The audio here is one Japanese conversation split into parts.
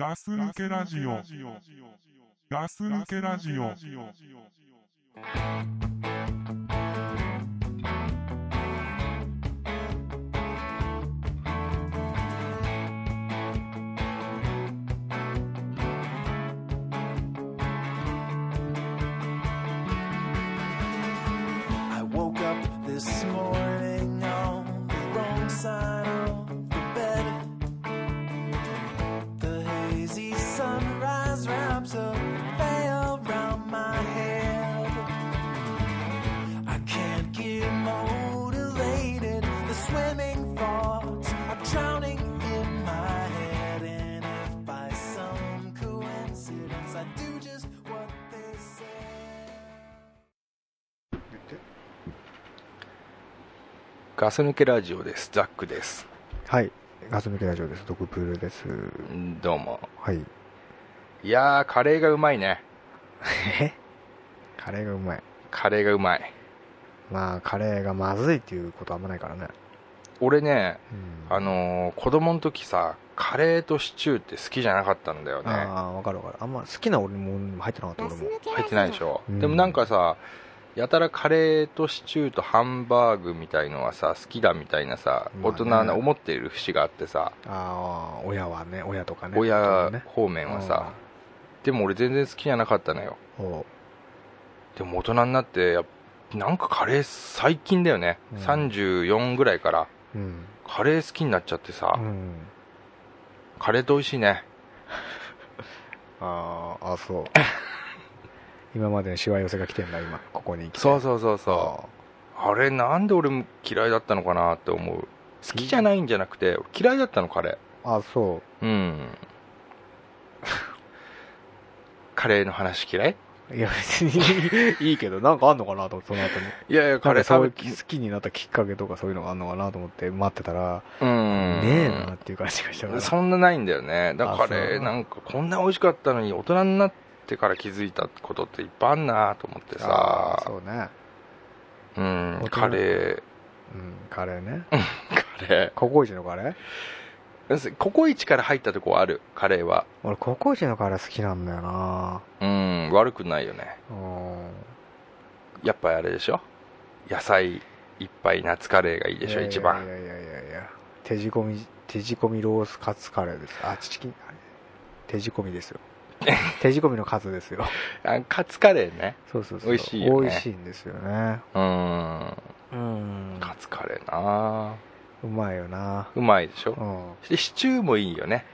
ガス抜けラジオ。ガス抜けラジオ。I woke up this morning on the wrong side ガス抜けラジオですザックですはい。ガス抜けラジオです。ドクプールです。んどうもはい。いやーカレーがうまいねえ？カレーがうまい。カレーがうまいまあ、カレーがまずいっていうことはあんまないからね。俺ねうん。あのー子供の時さカレーとシチューって好きじゃなかったんだよねああ、わかるわかる。あんま好きな俺も入ってなかった俺も。入ってないでしょ、うんでもなんかさやたらカレーとシチューとハンバーグみたいのはさ好きだみたいなさ、まあね。大人の思っている節があってさ、ああ、親はね、親とかね。親ね。方面はさ、でも俺全然好きじゃなかったのよ。おでも大人になってやっなんかカレー最近だよね、うん。34ぐらいから。うん。カレー好きになっちゃってさ、うん。カレーって美味しいね。ああ、あそう。今までのしわ寄せが来てんだ、今。ここに来て。そうそうそうそう。あれなんで俺も嫌いだったのかなって思う。好きじゃないんじゃなくて嫌いだったのカレああ、そーうん。カレーの話嫌い？ういや、別に。いいけど、なんかあんのかなと思って、その後に。いやいやカカレー好きになったきっかけとかそういうのがあんのかなと思って待ってたら、うん。ねえなっていう感じがしたから。そんなないんだよね。だからあカレーなんかこんな美味しかったのに大人になってから気づいたことっていっぱいあんなと思ってさ。そうね。うんカレー。うん、カレーね。カレココイチのカレー？ーココイチから入ったとこあるカレーは。俺、ココイチのカレー好きなんだよな。うん悪くないよね。うん。やっぱりあれでしょ？野菜いっぱい夏カレーがいいでしょ一番いやいやいやいや。手仕込み、手仕込みロースカツカレーです。あ、チキン、手仕込みですよ。手仕込みのカツですよ。あカツカレーねそうそうそう。美味しいよね美味しいんですよね。うんうん。カツカレーなうまいよなうまいでしょ？うん。でシチューもいいよね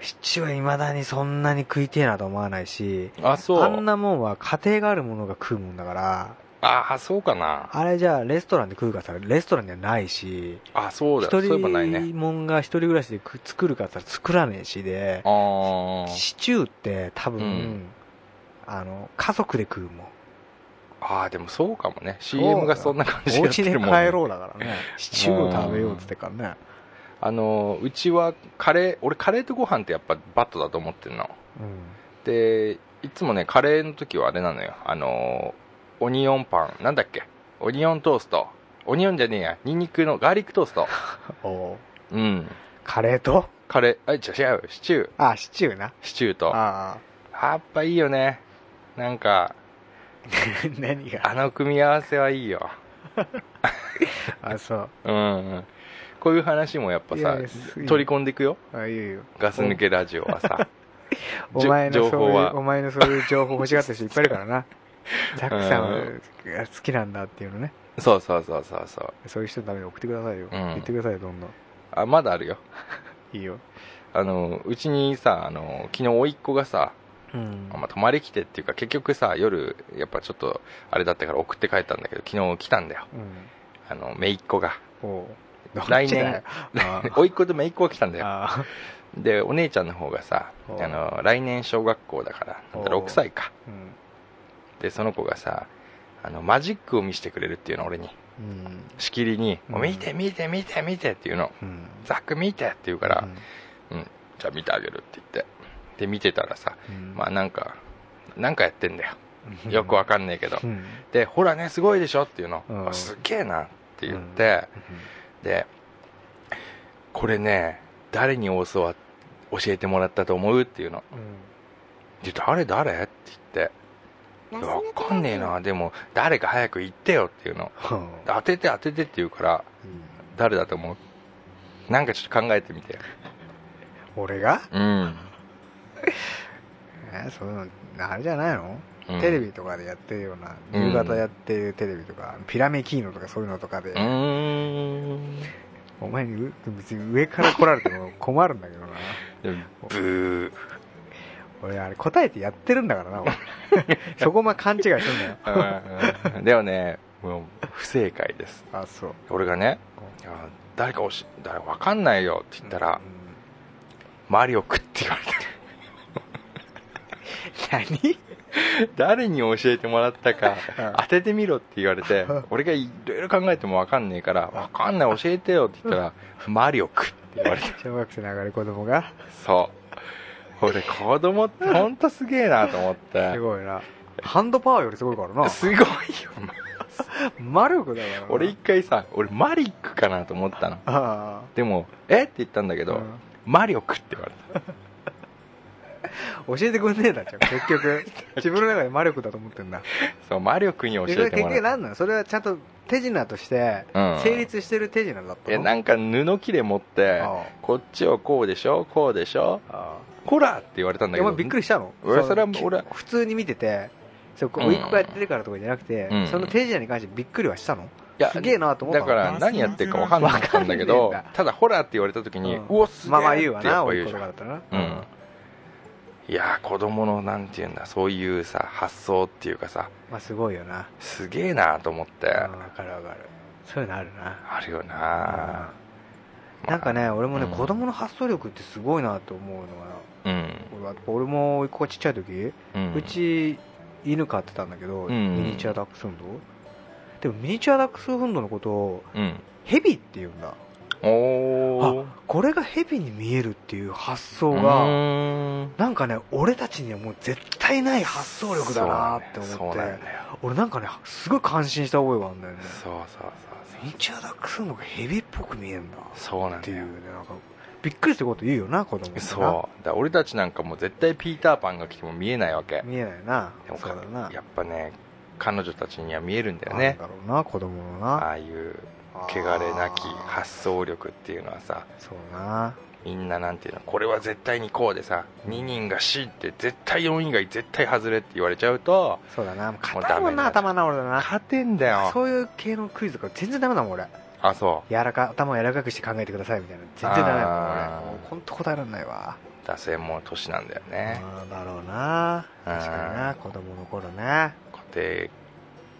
シチューはいまだにそんなに食いてえなと思わないし、あそうあんなもんは家庭があるものが食うもんだから、ああそうかな。あれじゃあレストランで食うかさ、レストランにはないし、あそうだ一人もんが一人暮らしでく作るかって言ったら作らねえしで、シチューって多分、うん。あの、家族で食うもん。ああでもそうかもね。CM がそんな感じでお家でやってるもん、帰ろうだからね。シチューを食べようって言ってからね。あのうちはカレー俺カレーとご飯ってやっぱバットだと思ってるの。うん。でいつもねカレーの時はあれなのよ。あのオニオンパン。なんだっけ？オニオントースト。オニオンじゃねえや。ニンニクのガーリックトースト。おううん。カレーと？カレー。あ違う違う。シチュー。あ、シチューな。シチューと。あやっぱいいよね。なんかあ。何が？あの組み合わせはいいよ。あ、そう。うんこういう話もやっぱさ取り込んでいくよ。あ、いいよ。ガス抜けラジオはさ。お前のそういう、情報はお前のそういう情報欲しがってる人いっぱいいるからな。ザックさんは好きなんだっていうのね。そうそうそうそうそうそういう人のために送ってくださいよ。ん言ってくださいよ、どんどん。あまだあるよ いいよ。あのうちにさあの昨日甥っ子がさ、うん。まあ、泊まり来てっていうか結局さ夜やっぱちょっとあれだったから送って帰ったんだけど昨日来たんだよあの姪っ子が来年 甥っ子と姪っ子が来たんだよあでお姉ちゃんの方がさおあの来年小学校だからなんだお6歳かー。うん。でその子がさあのマジックを見せてくれるっていうの俺に。うん。しきりに「うん。見て見て見て見て」っていうの。うん。「ザック見て」って言うから「うん、じゃあ見てあげる」って言って。で見てたらさうん。まあなんかなんかやってんだよ。うん。よくわかんないけど。うん。でほらねすごいでしょっていうの、うん。あすっげえなって言って、でこれね誰に教わ教教えてもらったと思うっていうの。うん。で誰誰って言ってわかんねえな。でも誰か早く言ってよっていうの。うん。当てて当ててって言うから誰だと思う？なんかちょっと考えてみて俺が？うん、えそういうのあれじゃないの、うん。テレビとかでやってるようなうん夕方やってるテレビとか、ピラメキーノとかそういうのとかで、うーん。お前にう別に上から来られても困るんだけどな。ブ俺あれ答えてやってるんだからな俺 そこまで勘違いするんだよ。ーうんでもねもう不正解です。あそう。俺がね誰かおし誰わかんないよって言ったら、マリオ食って言われた何？誰に教えてもらったかうん。当ててみろって言われて俺がいろいろ考えても分かんねえから分かんない教えてよって言ったらマリオ食って言われて。小学生の上がり子供が。そう俺子供って本当すげえなと思って。すごいな。ハンドパワーよりすごいからな。すごいよ。魔力だからな。俺一回さ俺マリックかなと思ったの。あでもえ？って言ったんだけあ、ど、うん。マリオ食って言われた 教えてくんねえだじゃん結局。自分の中で魔力だと思ってんだ。そうマリオ君に教えてもらった局何なのそれはちゃんと手品としてうん。成立してる手品だったの？えなんか布切れ持ってあこっちをこうでしょこうでしょあこらって言われたんだけど。お前びっくりしたの？俺それはの俺普通に見ててそうこうん。う甥っ子がやってるからとかじゃなくて、うん。その手品に関してびっくりはしたの？いやすげえなと思ったの？だから何やってるか分かんなかったんだけど ただホラーって言われた時に、ううんおすげえまあまあ言うわってやな甥っっぱ言うじゃん。子とかだったらな。うんいやー子供のなんていうんだそういうさ発想っていうかさまあすごいよな。すげえなと思って、うんわかるわかる。そういうのあるな。あるよな、なんかね俺もね、うん。子供の発想力ってすごいなと思うのがうん。俺は俺も甥っ子がちっちゃい時、うん。うち犬飼ってたんだけど、ん。ミニチュアダックスフンド。でもミニチュアダックスフンドのことをうん。ヘビって言うんだおおこれがヘビに見えるっていう発想うがなんかね俺たちにはもう絶対ない発想力だなって思って、そうなんだよ。俺なんかねすごい感心した覚えがあるんだよね。そうそうそうミニチュアダックスフンドがヘビっぽく見えるんだそうなんだよ。っていうねなんかびっくりすること言うよな子供そう。だ俺たちなんかもう絶対ピーターパンが来ても見えないわけ。見えないな。でもそうだな。やっぱね彼女たちには見えるんだよなんねだろうな子供のな。ああいう汚れなき発想力っていうのはさそうな。みんななんていうのこれは絶対にこうでさ2人が C って絶対4以外絶対外れって言われちゃうとそうだな。もうもう硬いもんな頭な俺だな。勝てんだよ。そういう系のクイズとか全然ダメだもん俺。あそ柔らか頭を柔らかくして考えてくださいみたいな全然ダメだもん俺。もう本当答えられないわ。う打線も年なんだよね。だろうな。確かにな子供の頃ね。固定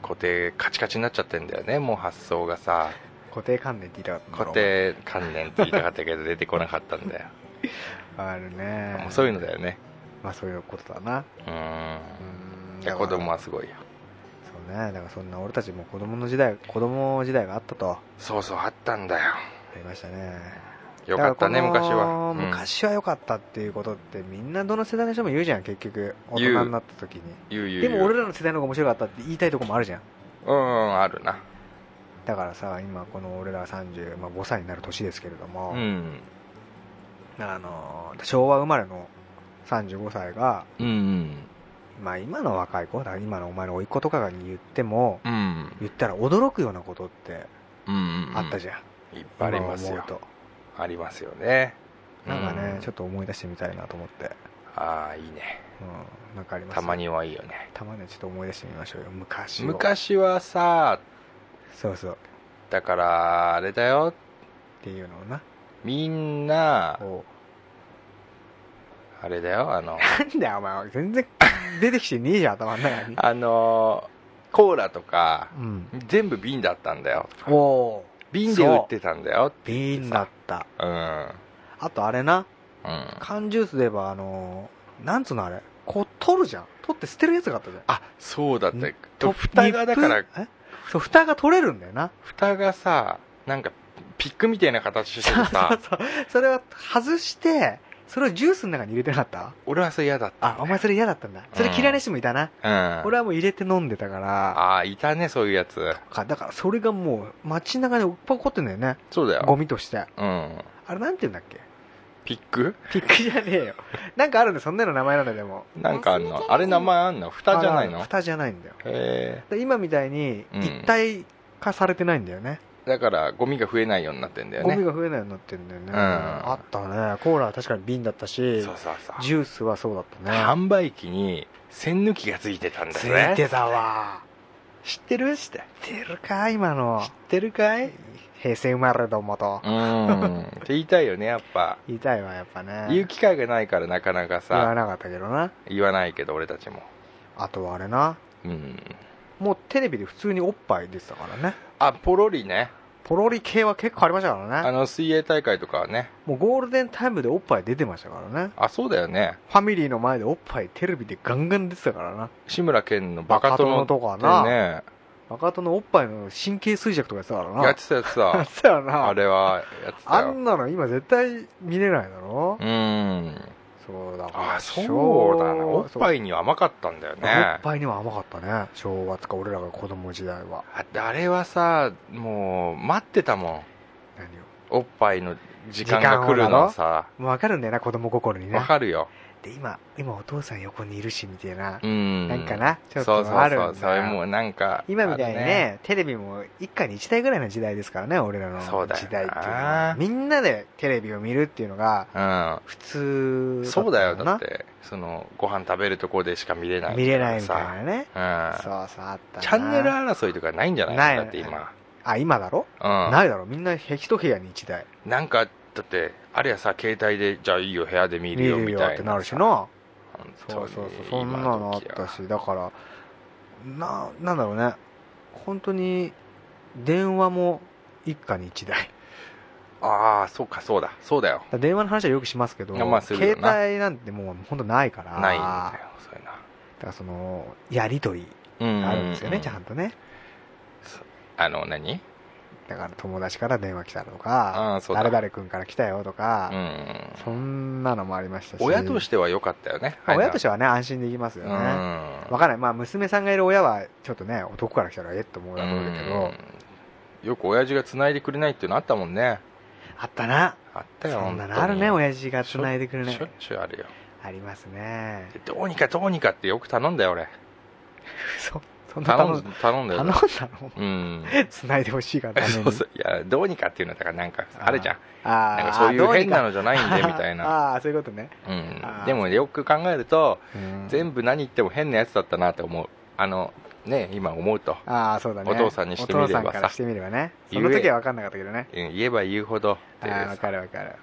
固定カチカチになっちゃってんだよねもう発想がさ固定観念って言いたかった固定観念って言いたかったけど出てこなかったんだよ。あるね。もうそういうのだよね。まあそういうことだな。うーん。子供はすごいよ。そうね。だからそんな俺たちも子供の時代子供時代があったと。あそうそうあったんだよ。りましたね。よかったね昔は、うん。昔は良かったっていうことってみんなどの世代の人も言うじゃん結局。大人になった時に。言う言うでも俺らの世代の方が面白かったって言いたいとこもあるじゃんうんあるなだからさ今この俺ら35、まあ、5歳になる年ですけれども、うん。あの昭和生まれの35歳が、うんうん。まあ、今の若い子だ今のお前の甥っ子とかに言ってもうん。言ったら驚くようなことってうんあったじゃん、いっぱいありますよ。ありますよね。となんかね、うんちょっと思い出してみたいなと思って、ああいいね。うん、なんかありますたまにはいいよね。たまにはちょっと思い出してみましょうよ。昔を。昔はさそうそう。っだからあれだよ。ていうのをな。みんなこあれだよあの。うなんだよお前。全然出てきてねえじゃん頭の中に。あのコーラとかうん。全部瓶だったんだよ。おお瓶で売ってたんだよ。瓶だった。うん。あとあれな。うん。缶ジュースで言えばあのーなんつうのあれ。こう取るじゃん。取って捨てるやつがあったじゃん。あそうだった。と蓋がだからニップえ？そう蓋が取れるんだよな。蓋がさなんかピックみたいな形しててさ。そうそうそれを外してそれをジュースの中に入れてなかった？俺はそれ嫌だった。あお前それ嫌だったんだ。それ嫌いな人もいたな、うん。俺はもう入れて飲んでたから。ああいたねそういうやつ。か。だからそれがもう街中にいっぱい起こってんだよね。そうだよ。ゴミとして。うん。あれなんて言うんだっけ？ピック？ピックじゃねえよ。なんかあるんだよそんなの名前なんだよでも。なんかあんの？あれ名前あんの？蓋じゃないの？あ蓋じゃないんだよ。へで今みたいにうん。一体化されてないんだよね、えだからゴミが増えないようになってんだよね。ゴミが増えないようになってんだよね、ん。あったね。コーラは確かに瓶だったしそうそうそう。ジュースはそうだったね。販売機に栓抜きがついてたんだつよねいてたわ。知ってる？して。知ってるか今の。知ってるかい？平成生まれどもと。うん。って言いたいよねやっぱ。言いたいわやっぱね。言う機会がないからなかなかさ。言わなかったけどな。言わないけど俺たちも。あとはあれな。うん。もうテレビで普通におっぱい出てたからね。あポロリね。ポロリ系は結構ありましたからね。あの水泳大会とかはね。もうゴールデンタイムでおっぱい出てましたからね。あそうだよね。ファミリーの前でおっぱいテレビでガンガン出てたからな。志村けんのバカ殿バカ殿とかな。ねバカ殿のおっぱいの神経衰弱とかやってたからな。やってたやつ やさってたよな。あれはやってたあよんなの今絶対見れないだろ？うん。そうだあそうだねおっぱいいには甘かったんだよおっねぱいには甘かったね。正月か俺らが子供時代は。ああれはさもう待ってたもん。何おっぱいの時間が来るのさ。をもう分かるんだよな子供心にね。わかるよで今今お父さん横にいるしみたいな、うん。なんかなちょっそうそうとあるんだ。よそうそれもうなんか今みたいにねテレビも一家に一台ぐらいの時代ですからね俺らの時代っていうのは。みんなでテレビを見るっていうのが普通うんそうだよだなってそのご飯食べるとこでしか見れない見れないみたいさなね。うん。そうそうあったな。チャンネル争いとかないんじゃないないだって今。あ今だろ、うん。ないだろ。みんな一部屋に一台。なんかだってあれやさ携帯でじゃあいいよ部屋で見見るよみたいなってなるしな。そうそうそうそんなのあったしだからななんだろうね。本当に電話も一家に一台。ああそうかそうだ。そうだよ。電話の話はよくしますけど、まあ携な。帯なんてもう本当ないから。ないんだよだそういうからそのやり取りあるんですよね、うちゃんとね。あの何？だから友達から電話来たとか誰々君から来たよとか、うん。そんなのもありましたし。親としては良かったよね。親としてはね安心できますようね、ん。わかんない。まあ娘さんがいる親はちょっとね男から来たらえっと思うだろうけど、うん。よく親父が繋いでくれないっていうのあったもんね。あったな。あったよそんなのあるね親父が繋いでくれないしょっちゅうあるよ。ありますね。でどうにかどうにかってよく頼んだよ俺。そそんな頼んだよ。頼んだの？うん。繋いでほしいからそうそう。いやどうにかっていうのはだからなんかあるじゃん。なんかそういう変なのじゃないんでみたいな。ああそういうことね、うん。でもよく考えるとうん。全部何言っても変なやつだったなって思う。あのね今思うと。ああそうだね。お父さんにしてみればさ。お父さんからしてみればね。その時は分かんなかったけどね。うん言えば言うほどああ分かる分かる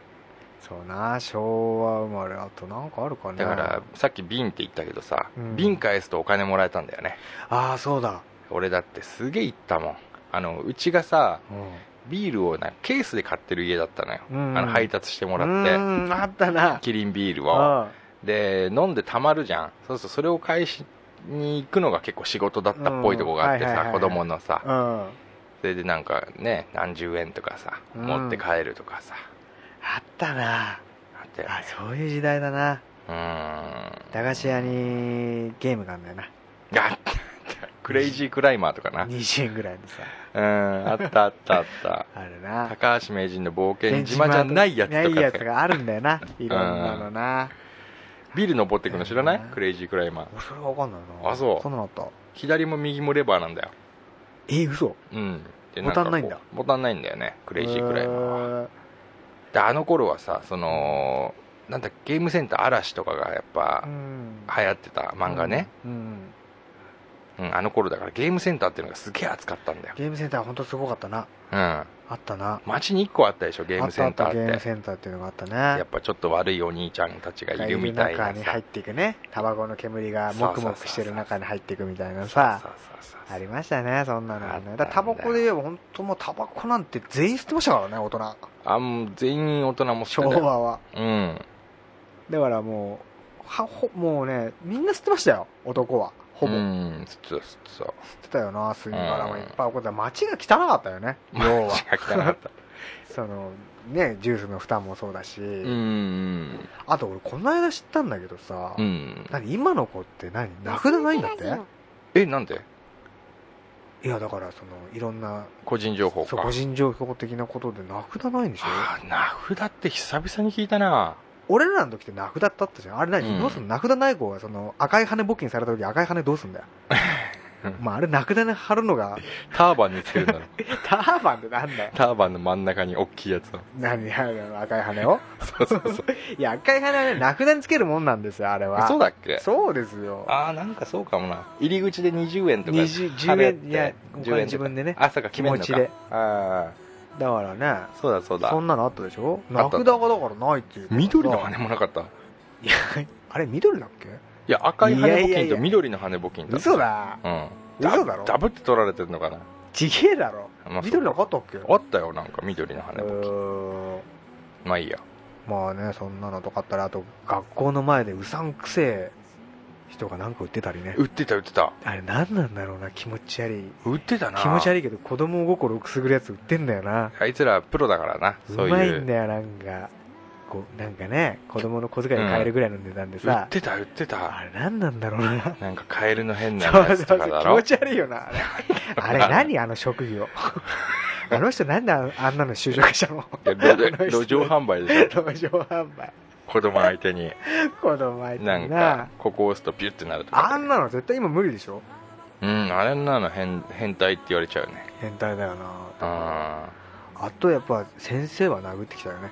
そうな昭和生まれあとなんかあるかね。だからさっき瓶って言ったけどさ、うん。瓶返すとお金もらえたんだよね。ああそうだ。俺だってすげえ行ったもん。あのうちがさうビールをなケースで買ってる家だったのよ、うんあの配達してもらんって。うんあったな。キリンビールを。あで飲んでたまるじゃん。そうそうそれを返しに行くのが結構仕事だったっぽいとこがあってさ子供のさ。うん。それでなんかね何十円とかさうん。持って帰るとかさ、あったな。あった。よあそういう時代だな。うーん。駄菓子屋にゲームがあるんだよな。あったクレイジークライマーとかな。20円ぐらいでさ。うんあったあったあった。あるな。高橋名人の冒険島じゃないやつないとかさやつがあるんだよな。いろんなのな。ビル登っていくの知らない？うん。クレイジークライマー。俺それわかんないな。あそう。そんなのあった？左も右もレバーなんだよ。え嘘？うん。でボタンないんだ。ボタンないんだよねクレイジークライマーは。はであの頃はさそのなんだゲームセンター嵐とかがやっぱうん。流行ってた漫画ね、うんうん、あの頃だからゲームセンターっていうのがすげえ熱かったんだよ。ゲームセンター本当すごかったな。うん。あったな。街に1個あったでしょゲームセンターあったあったゲームセンターっていうのがあったね。やっぱちょっと悪いお兄ちゃんたちがいるみたいなさ。中に入っていくね。タバコの煙がもくもくしてる中に入っていくみたいなさ。ありましたねそんなのね。だタバコで言えば本当もうタバコなんて全員吸ってましたからね大人。あもう全員大人も知昭和は。うん。だからもうはほもうねみんな吸ってましたよ男はほぼ、う吸っんそうそうてたよな吸い殻も。うん。いっぱい起こって街が汚かったよね。要は街が汚かった。そのねジュースの蓋もそうだし、うんあと俺この間知ったんだけどさ、うん。何今の子って何名札ないんだって？えなんで？いやだからそのいろんな個人情報か。そう個人情報的なことで名札ないんでしょ？名札って久々に聞いたな俺らの時って名札だったじゃん。あれ何、うん。どうすんの？名札ない子がその赤い羽募金された時赤い羽どうすんだよ。まああれ名札に貼るのが。ターバンにつけるんだろ ターバンってなんだよ。ターバンの真ん中に大きいやつを。何？やるの赤い羽を？そうそうそう。いや赤い羽はね名札につけるもんなんですよあれは。そうだっけ？そうですよ。ああなんかそうかもな。入り口で20円とか20 10貼れって円いやお金10円とか自分でねあそうか決めんのか。気持ちで。あだからね。あそうだそうだ。そんなのあったでしょ？あった。名札がだからないっていう。緑の羽もなかった。いいやあれ緑だっけ？や赤い羽募金と緑の羽募金だ。嘘だ。うん。嘘だろ？ダブって取られてんのかな？ちげえだろ。まあ緑なかったっけあったよなんか緑の羽う募金まあいいや。まあねそんなのとかあったらあと学校の前でうさんくせえ人がなんか売ってたりね。売ってた売ってた。あれ何なんだろうな気持ち悪い。売ってたな。気持ち悪いけど子供心くすぐるやつ売ってんだよな。あいつらプロだからな。うそう。まいんだよなんか。こうなんかね子供の小遣いで買えるぐらいの値段で売さっ、てた売ってた。あれ何なんだろうな。なんかカエルの変なそうやつそうそう気とかだろ持ち悪いよなあれ。あれ何あの職業？あの人なんでああんなの就職したの？いや路路上販売でしょ。路上販売子供相手に。子供相手な。んになかここ押すとピュッてなるとか。あんなの絶対今無理でしょ？うんあれなの変変態って言われちゃうね。変態だよな。ああとやっぱ先生は殴ってきたよね。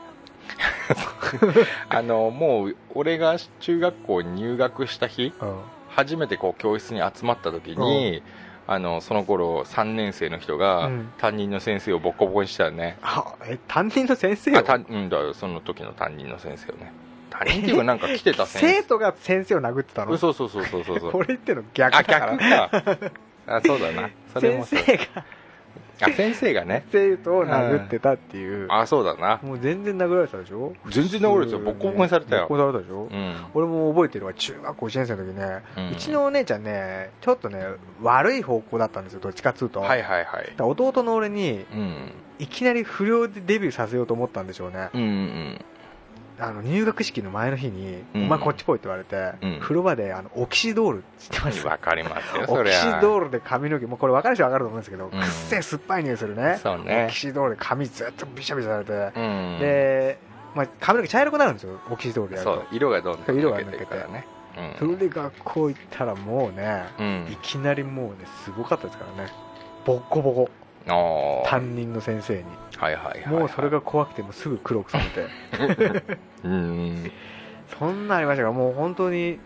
あのもう俺が中学校に入学した日うん。初めてこう教室に集まった時に、あのその頃3年生の人がうん。担任の先生をボッコボコにしたよね、あえ担任の先生を？あたうんだその時の担任の先生をね。担任っていうかなんか来てた先生。徒が先生を殴ってたの？そうそうそうそうそうそう。これ言ってんの逆あだから。逆か。あそうだな。それもそう。先生があ先生がね。生徒を殴ってたっていう。あそうだな。もう全然殴られてたでしょ？全然殴られてたよ。ボッコボコにされたよ。ボッコされたでしょ、うん。俺も覚えてるわ中学校1年生の時ね、ううんちのお姉ちゃんねちょっとね悪い方向だったんですよどっちかっつうと、はいはいはい。弟の俺にうん。いきなり不良でデビューさせようと思ったんでしょうね、うんうんあの入学式の前の日に、うん。お前こっち来いって言われて、うん。風呂場であのオキシドール知ってますわかりますよオキシドールで髪の毛もうこれ分かる人分かると思うんですけど、ん。くっせえ酸っぱい匂いするね。そうね。オキシドールで髪ずっとビシャビシャされて、うん。で、まあ、髪の毛茶色くなるんですよオキシドールやると。そう色がどんどん色が抜けて。ね。それで学校行ったらもうね、うん。いきなりもうねすごかったですからね。ボッコボコ担任の先生に。はいはいはいもうそれが怖くてもうすぐ黒くされて。うんそんなんありましたからもう本当に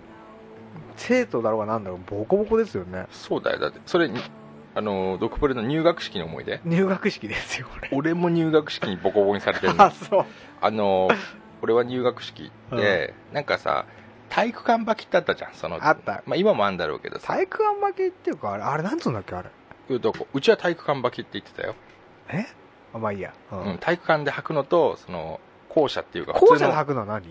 生徒だろうがなんだろうボコボコですよね。そうだよ。だってそれあのドクプレの入学式の思い出？入学式ですよ俺俺も入学式にボコボコにされてる あのそう。あの俺は入学式で、なんかさ体育館履きってあったじゃんそのあった。まあ、今もあんだろうけどさ。体育館負けっていうかあれあれなんつうんだっけあれうどこ？うちは体育館履きって言ってたよ、え？あまあいいや、ううん。体育館で履くのとその校舎っていうか普通の校舎で履くのは何？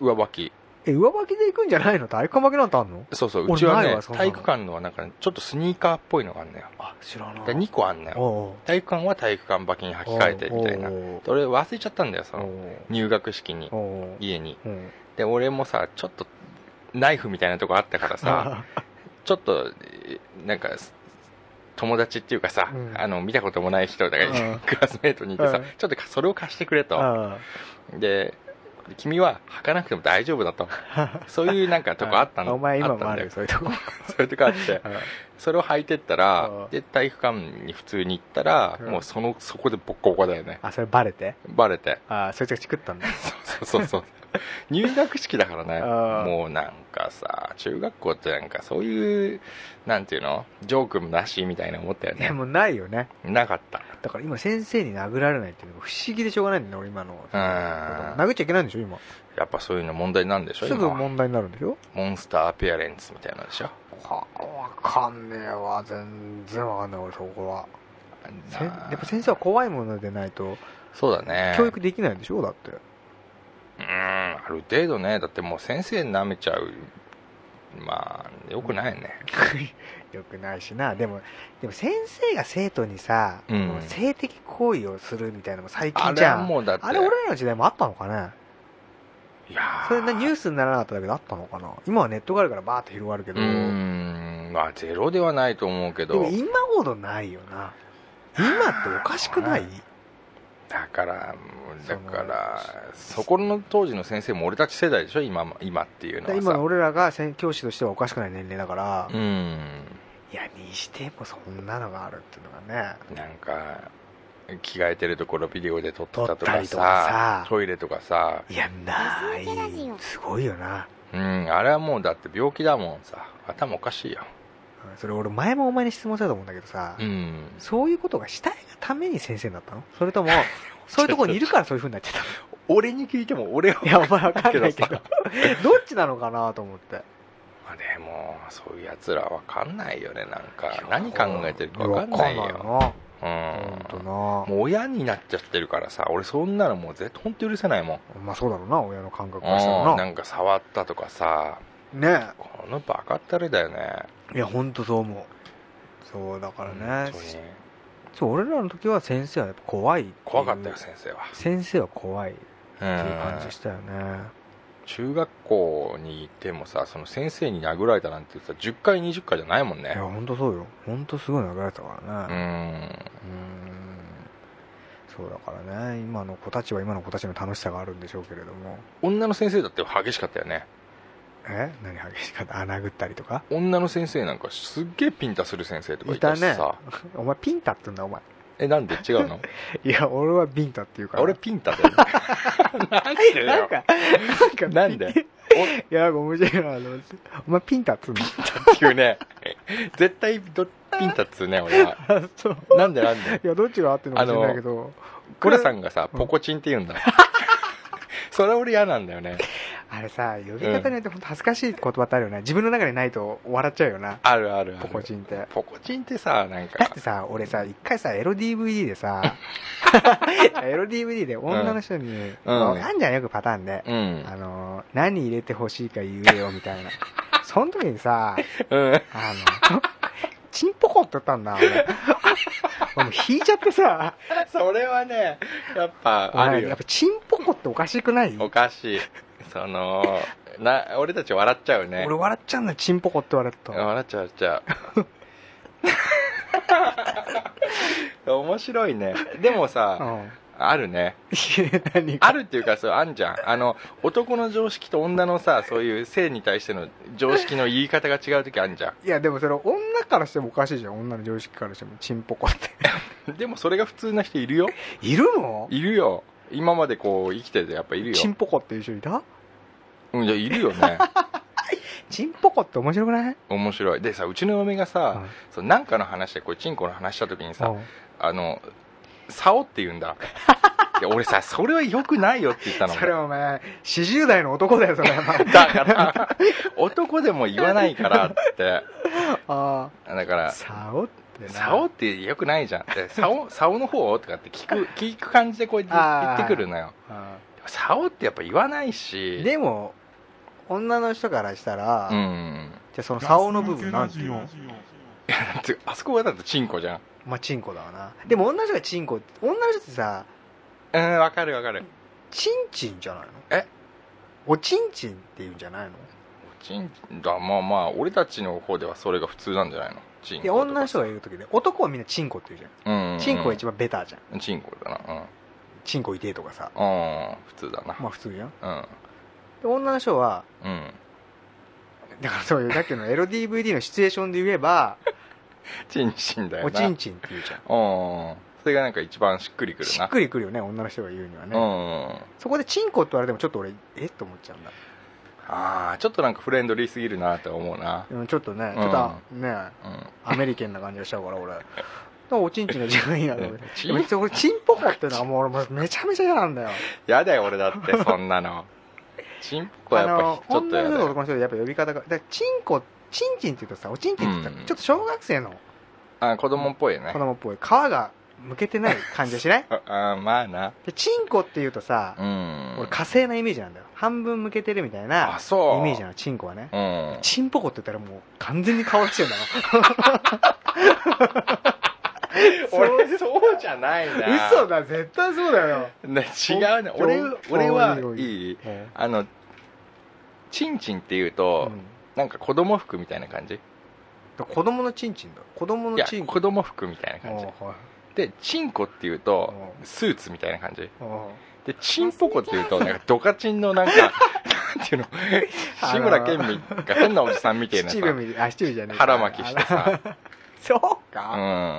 上履き。え上履きで行くんじゃないの？体育館負けなんてあんの？そうそう俺うちはねないわそんなの。体育館のはなんかちょっとスニーカーっぽいのがあるのよ。あ知らなで2個あんのよ。おう体育館は体育館履きに履き替えてみたいなおう俺忘れちゃったんだよそのおう入学式におう家に。おうで俺もさちょっとナイフみたいなとこあったからさ ちょっとえなんか友達っていうかさ、うん。あの見たこともない人だから、うん。クラスメートにいてさ、うん。ちょっとそれを貸してくれと、あで君は履かなくても大丈夫だと。そういうなんかとこあったの。お前今もあるよそういうとこ。そういうとこあって。それを履いてったらうん。で体育館に普通に行ったら、うん。もうそのそこでボッコボコだよね。あそれバレて？バレて。あそいつがチクったんだ。そうそうそう 入学式だからね。うんもうなんかさ中学校ってなんかそういうなんていうのジョークもなしみたいな思ったよね。でもないよね。なかった。だから今先生に殴られないっていうのが不思議でしょうがないんだよ俺今の。うん。殴っちゃいけないんでしょ今。やっぱそういうの問題なんでしょすぐ今問題になるんでしょ？モンスターアピアレンツみたいなのでしょ。はわかんねえわ全然わかんない俺そこは。やっぱ先生は怖いものでないとそうだね。教育できないんでしょだってうんある程度ねだってもう先生舐めちゃう。まあよくないね。よくないしな。でもでも先生が生徒にさ、うん。性的行為をするみたいなのも最あれ近じゃん。はもうだって。あれ俺らの時代もあったのかねいやー。それなニュースにならなかっただけどあったのかな。今はネットがあるからバーって広がるけど。うーん。まあゼロではないと思うけど。でも今ほどないよな。今っておかしくない？だからだからそこの当時の先生も俺たち世代でしょ？今今っていうのはさ。今の俺らが宣教師としてはおかしくない年齢だから、いうん。やにしてもそんなのがあるっていうのがね。なんか着替えてるところビデオで撮ってたとかさ。トイレとかさ。いやない。すごいよな。うんあれはもうだって病気だもんさ。頭おかしいよそれ俺前もお前に質問したと思うんだけどさ、うん。そういうことがしたいがために先生になったの？それとも そういうところにいるからそういうふうになっちゃったの？俺に聞いても俺はいやお前わかんないけど。さ どっちなのかなと思って。まあでもそういうやつらわかんないよねなんか。何考えてるかわかんないわよかうん。もう親になっちゃってるからさ俺そんなのもう絶対本当許せないもん。まあそうだろうな親の感覚からしたらな。うんなんか触ったとかさ。ね。このバカったれだよねいや本当そう思う。そうだからね。本当に。そう俺らの時は先生はやっぱ怖いっていう。怖かったよ先生は。先生は怖いってういう感じしたよね。中学校に行ってもさその先生に殴られたなんてさ10回20回じゃないもんね。いや本当そうよ。本当すごい殴られてたからうねうん。そうだからね。今の子たちは今の子たちの楽しさがあるんでしょうけれども。女の先生だって激しかったよねえ？何激しかったあ殴ったりとか？女の先生なんかすっげえピンタする先生とかいいたしさ。お前ピンタって言うんだお前。えなんで違うの？いや俺はビンタって言うから。俺ピンタだよ。なんでだよ。なんかなんかなんで？いやなんか面白いなと思って。お前ピンタっつうんだっていうね。絶対どピンタっつうね俺は。あそう。なんでなんで？いやどっちが合ってるのか知らないけど。クラさんがさうんポコチンって言うんだ。それ俺嫌なんだよねあれさ呼び方によって本当恥ずかしい言葉ってあるよね。自分の中にないと笑っちゃうよな。あるあるある。ポコチンって。ポコチンってさなんだっかてさ俺さ一回さエロ DVD でさ エロ DVD で女の人に、うん。あんじゃんよくパターンで、うん。あのー何入れてほしいか言えよみたいな。その時にさうん。あのチンポコって言ったんだ俺。俺もう引いちゃってさ。それはねやっぱあるよ。やっぱチンポコっておかしくない？おかしいそのな俺たち笑っちゃうね。俺笑っちゃうんだよチンポコって言われると笑っちゃう笑っちゃう。面白いね。でもうさん。あるね。あるっていうかそうあんじゃん。あの男の常識と女のさそういう性に対しての常識の言い方が違う時あんじゃいやでもそれ女からしてもおかしいじゃん。女の常識からしてもチンポコって。ん でもそれが普通な人いるよ。いるの？いるよ。今までこう生きててやっぱいるよ。チンポコっていう人いた？うんいやいるよね。チンポコって面白くない？面白い。でさうちの嫁がさ、うんそうなんかの話でこうチンコの話した時にさ、うんあの竿って言うんだ。俺さそれはよくないよって言ったの。それお前40代の男だよそれ。は だから男でも言わないからって。あだからあ竿ってな。竿ってよくないじゃん。で竿竿の方とかって聞く聞く感じでこう言あー。ってくるのよ。あ竿ってやっぱ言わないーし。でも女の人からしたら、うん。じゃあその竿の部分なんていうの？てあそこがだとチンコじゃん。まあチンコだわな。でも女の人がチンコ女の人ってさうんわかるわかる。チンチンじゃないの？え？おちんちんって言うんじゃないの？チンだまあまあ俺たちの方ではそれが普通なんじゃないの？チンコいや女の人がいる時で男はみんなチンコって言うじゃん、うん。うんチンコが一番ベターじゃん。チンコだな。チンコ痛えとかさ。うん。うん普通だな。まあ普通じゃん。うん。で女の人はうん。だからそういうさっきの エロ DVD のシチュエーションで言えばチンチンだよな。おちんちんって言うじゃん。うん。それがなんか一番しっくりくるな。しっくりくるよね女の人が言うにはね、うん。そこでチンコって言われてもちょっと俺え？っと思っちゃうんだ。ああちょっとなんかフレンドリーすぎるなって思うな。うんちょっとね、うん。ちょっとねうん。アメリケンな感じがしちゃうから俺。おちんちんが自分いいなと思って俺チンポコってのがもう俺めちゃめちゃ嫌なんだよ。やだよ俺だってそんなのチンポはやっぱちょっと女の人とやだよ男の人でやっぱ呼び方がだからチンコチンチンって言うとさおちんちんって言ったらうん。ちょっと小学生のあ子供っぽいよね。子供っぽい。皮がむけてない感じがしない？ああまあな。でチンコって言うとさ、うん。俺火星なイメージなんだよ半分むけてるみたいなあそう。イメージなのチンコはね。うん。チンポコって言ったらもう完全に顔がしてるんだ 俺そうじゃないな。な嘘だ絶対そうだよ、ね違うね。俺俺はい。いうんあのチンチンっていうと、なんか子供服みたいな感じ？だ子供のチンチンだ。子供のチン子供服みたいな感じ。でチンコっていうとうんスーツみたいな感じ？あでチンポコっていうとなんかドカチンのなんか なんていうの？志村けんみが変なおじさんみたいなさ腹巻きしてさそううか、ん。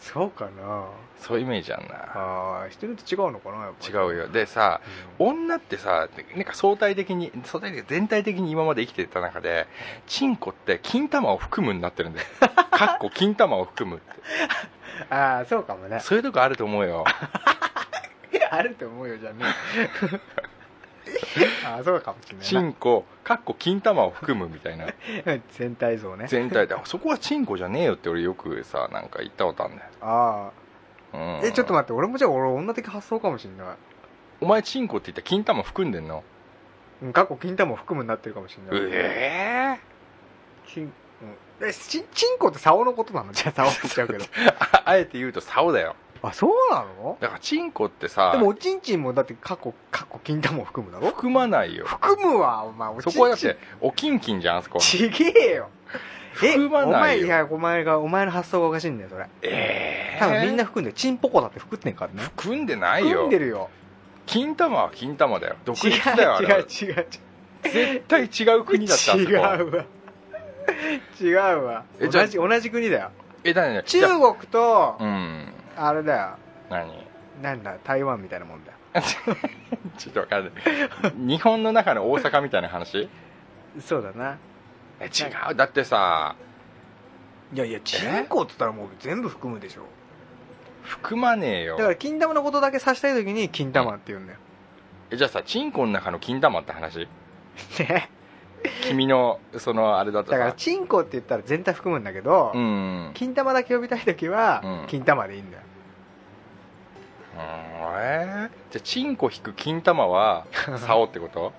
そうかな。そういうイメージあんな。ああ人によって違うのかなやっぱり。違うよ。でさうん。女ってさなんか相対的に相対的に全体的に今まで生きてた中でチンコって金玉を含むになってるんだよ。かっこ金玉を含むって。ああそうかもね。そういうとこあると思うよ。あると思うよじゃね ああそうかもしれない。チンコかっこ金玉を含むみたいな。な 全体像ね。全体であそこはチンコじゃねえよって俺よくさなんか言ったことあるんだよ、あうん。あえちょっと待って俺もじゃあ俺女的発想かもしれない。お前チンコって言ったら金玉含んでんの？うん過去金玉含むになってるかもしれない。ええチン、うん、えチチンコって竿のことなの？じゃあ竿って言っちゃうけど。ああえて言うと竿だよあそうなの？だからチンコってさでもおちんちんもだって過去過去金玉を含むだろ？含まないよ。含むわお前。おちんちん。そこはだっておキンキンじゃんあそこ。ちげえよ。え含まないよ。お前いやお前がお前の発想がおかしいんだよそれ。ええ多分みんな含んでるチンポコだって含ってんからね。含んでないよ。含んでるよ。金玉は金玉だよ。独違う立だよあれは。違う違う絶対違う国だった違うわ。違うわ。同じ同じ国だよ。えだね中国とうんあれだよ。何？なんだ？台湾みたいなもんだよ。ちょっとわかんない。日本の中の大阪みたいな話？そうだな。え違う。だってさいやいやチンコっつったらもう全部含むでしょ。含まねえよ。だから金玉のことだけ指したい時に金玉って言うんだよ、えじゃあさチンコの中の金玉って話？ね君のそのあれだとだからさチンコって言ったら全体含むんだけど、うん。金玉だけ呼びたい時は、うん。金玉でいいんだよ。うんえー。じゃあチンコ引く金玉は竿ってこと？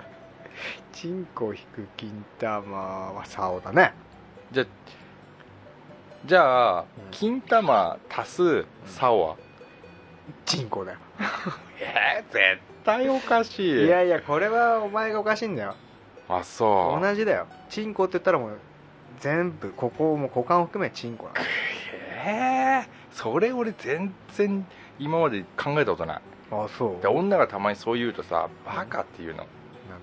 チンコ引く金玉は竿だね。じゃあじゃあうん。金玉足す竿は？チンコだよ。えー、絶対おかしい。いやいやこれはお前がおかしいんだよあそう。同じだよ。チンコって言ったらもう全部ここも股間を含めチンコなえ。ー、それ俺全然今まで考えたことない。のあそう。で女がたまにそう言うとさバカっていうの。なん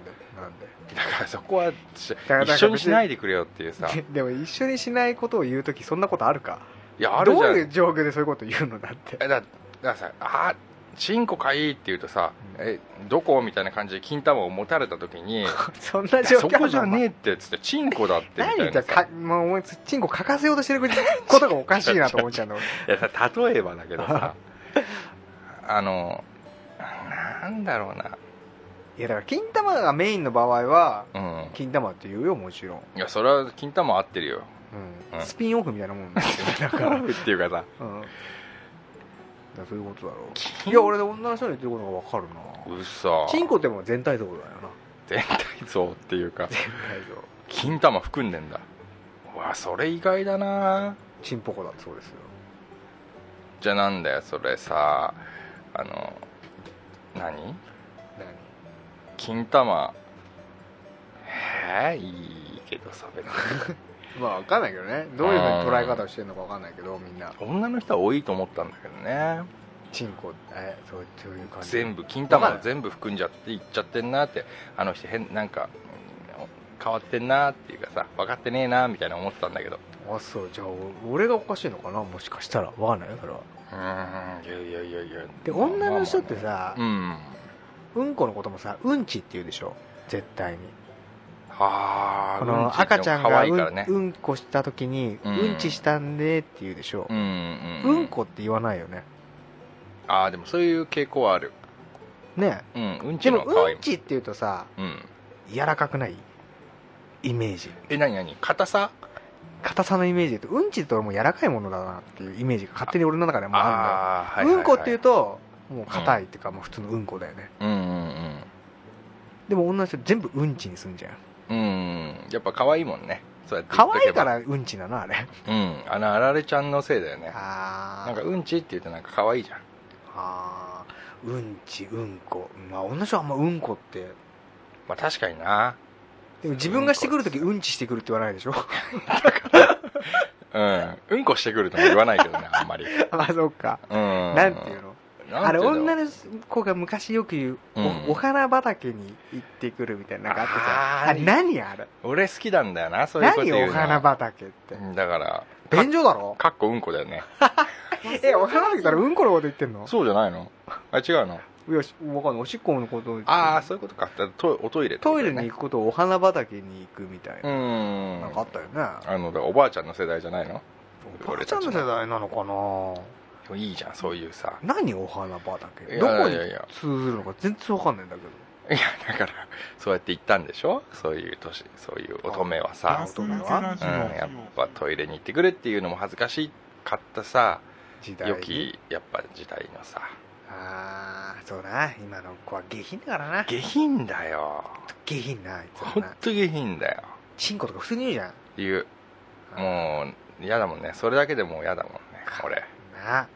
でなんで？だからそこはしら一緒にしないでくれよっていうさ。ででも一緒にしないことを言う時そんなことあるか？いやあるじゃん。どういう状況でそういうこと言うのだって。えだだからさ「あチンコかい」って言うとさ「うん。えどこ?」みたいな感じで金玉を持たれた時に そんな状況そこじゃねええってっつってチンコだってみた何いなさ。じゃかもうお前チンコ書かせようとしてることがおかしいなと思っちゃうの。いやさ例えばだけどさ あのなんだろうな。いやだから金玉がメインの場合はうん。金玉って言うよもちろん、いやそれは金玉合ってるよ。うん。うん。スピンオフみたいなもんですよねだから、うん、だかっていうかさらそういうことだろう。金？いや俺で女の人の言ってることが分かるな。嘘。チンコってもう全体像だよな。全体像っていうか。全体像。金玉含んでんだ。うわそれ意外だな。チンポコだってそうですよ。じゃあなんだよそれさ。あの何？何？金玉。へえいいけどさ別にまあ分かんないけどね。どういうふうに捉え方をしてるのか分かんないけどみんな。女の人は多いと思ったんだけどね。チンコえそうそういう感じ。全部金玉を全部含んじゃっていっちゃってんなってあの人変なんかうん変わってんなっていうかさ分かってねえなみたいな思ってたんだけど。あそう。じゃあお俺がおかしいのかな？もしかしたら。分かんないよそれは。うーんいやいやいやいや。で女の人ってさ、うん。うんこのこともさうんちって言うでしょ？絶対に。はあこの赤ちゃん可がうね。うんこした時に、ううんん、ちしたんでって言うでしょう、んううん。んこって言わないよね。ああでもそういう傾向はある。ね。うんうんちでもの方が可愛い。うんちって言うとさうん。柔らかくないイメージ。え何何？硬さ？硬さのイメージで言うとうんちって俺もう柔らかいものだなっていうイメージが勝手に俺の中でもあるのよ、うんこっていうともう硬いっていうか、もう普通のうんこだよね。うんうん。でも女の人全部うんちにすんじゃんうん。うんやっぱ可愛いもんね。そうやって言可愛いからうんちなのあれ。うん。あのあられちゃんのせいだよね。あなんかうんちって言うとなんか可愛いじゃん。あー。うんちうんこ。まあ女の人はあんまうんこって。まあ確かにな。でも自分がしてくるときうんちしてくるって言わないでしょ？うん。うんこしてくるとも言わないけどねあんまり。ま あそうか。うん。なんていうの？あれ女の子が昔よく言う、うんおお花畑に行ってくるみたいななんかあったじゃんあれ何あれ？俺好きなんだよなそういうこと何言うの。お花畑って？うんだから 便所だろ？かっこうんこだよね。えお花畑ったらうんこのこと言ってんの？そうじゃないの？あ違うの？いやしわかんない。おしっこのことああそういうことか。だトおトイレってことトイレに行くことをお花畑に行くみたいうな、ん。なんかあったよね。あのおばあちゃんの世代じゃないの。おばあちゃんの世代なのかな？いいじゃんそういうさ。何お花畑？いやどこにいや。いや通ずるのか全然わかんないんだけど。いやだからそうやって言ったんでしょ？そういう年そういう乙女はさ。ガス抜けラジうん、やっぱトイレに行ってくるっていうのも恥ずかしかったさ。時代良きやっぱ時代のさ。ああそうな。今の子は下品だからな。下品だよ。下品なあいつほんと下品だよ。チンコとか普通に言うじゃん。言う。もう嫌だもんね。それだけでもう嫌だもんね俺な。うん